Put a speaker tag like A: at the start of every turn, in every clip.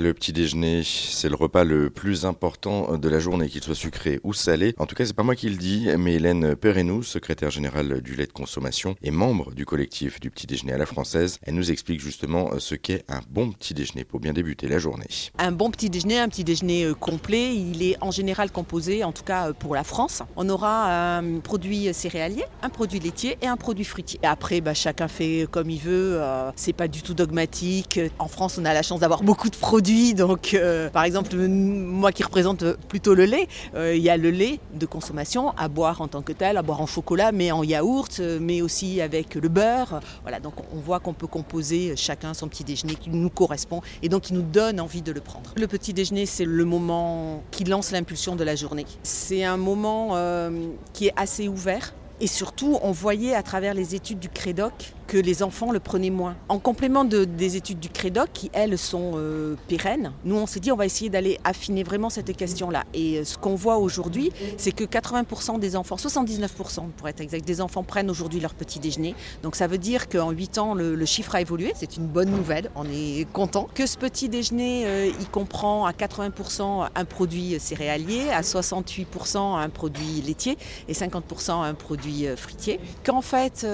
A: Le petit déjeuner, c'est le repas le plus important de la journée, qu'il soit sucré ou salé. En tout cas, c'est pas moi qui le dis, mais Hélène Perrenou, secrétaire générale du lait de consommation et membre du collectif du petit déjeuner à la française, elle nous explique justement ce qu'est un bon petit déjeuner pour bien débuter la journée.
B: Un bon petit déjeuner, un petit déjeuner euh, complet, il est en général composé, en tout cas euh, pour la France. On aura un produit céréalier, un produit laitier et un produit fruitier. Après, bah, chacun fait comme il veut. Euh, c'est pas du tout dogmatique. En France, on a la chance d'avoir beaucoup de produits. Donc, par exemple, moi qui représente plutôt le lait, il y a le lait de consommation à boire en tant que tel, à boire en chocolat, mais en yaourt, mais aussi avec le beurre. Voilà, donc on voit qu'on peut composer chacun son petit déjeuner qui nous correspond et donc qui nous donne envie de le prendre. Le petit déjeuner, c'est le moment qui lance l'impulsion de la journée. C'est un moment euh, qui est assez ouvert. Et surtout, on voyait à travers les études du Crédoc que les enfants le prenaient moins. En complément de, des études du Crédoc, qui elles sont euh, pérennes, nous on s'est dit on va essayer d'aller affiner vraiment cette question-là. Et euh, ce qu'on voit aujourd'hui, c'est que 80% des enfants, 79% pour être exact, des enfants prennent aujourd'hui leur petit déjeuner. Donc ça veut dire qu'en 8 ans, le, chiffre a évolué. C'est une bonne nouvelle, on est content. Que ce petit déjeuner, euh, il comprend à 80% un produit céréalier, à 68% un produit laitier et 50% un produit fruitier. Qu'en fait,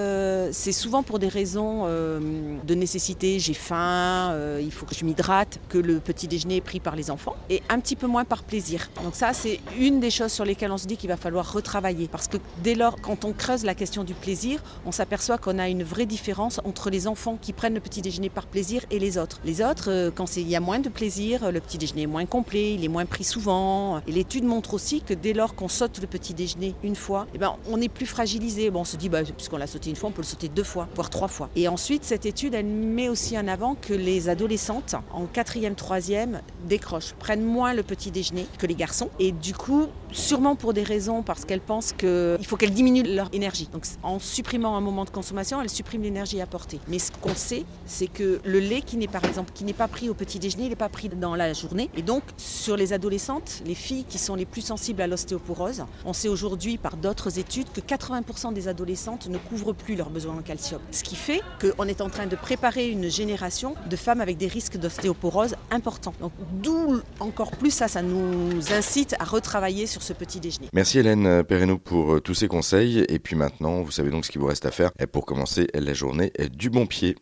B: c'est souvent pour des raisons euh, de nécessité, j'ai faim, euh, il faut que je m'hydrate, que le petit déjeuner est pris par les enfants, et un petit peu moins par plaisir. Donc ça, c'est une des choses sur lesquelles on se dit qu'il va falloir retravailler, parce que dès lors, quand on creuse la question du plaisir, on s'aperçoit qu'on a une vraie différence entre les enfants qui prennent le petit déjeuner par plaisir et les autres. Les autres, euh, quand il y a moins de plaisir, le petit déjeuner est moins complet, il est moins pris souvent. Et l'étude montre aussi que dès lors qu'on saute le petit déjeuner une fois, eh ben, on est plus fragilisé. Bon, on se dit, bah, puisqu'on l'a sauté une fois, on peut le sauter deux fois, voire trois fois. Et ensuite, cette étude, elle met aussi en avant que les adolescentes, en quatrième, troisième, décrochent, prennent moins le petit déjeuner que les garçons. Et du coup, sûrement pour des raisons, parce qu'elles pensent qu'il faut qu'elles diminuent leur énergie. Donc en supprimant un moment de consommation, elles suppriment l'énergie apportée. Mais ce qu'on sait, c'est que le lait qui n'est par exemple qui n'est pas pris au petit déjeuner, il n'est pas pris dans la journée. Et donc sur les adolescentes, les filles qui sont les plus sensibles à l'ostéoporose, on sait aujourd'hui par d'autres études que 80% des adolescentes ne couvrent plus leurs besoins en calcium. Ce qui fait qu'on est en train de préparer une génération de femmes avec des risques d'ostéoporose importants. Donc d'où encore plus ça, ça nous incite à retravailler sur ce petit déjeuner.
A: Merci Hélène Perrenou pour euh, tous ces conseils. Et puis maintenant, vous savez donc ce qu'il vous reste à faire pour commencer la journée du bon pied.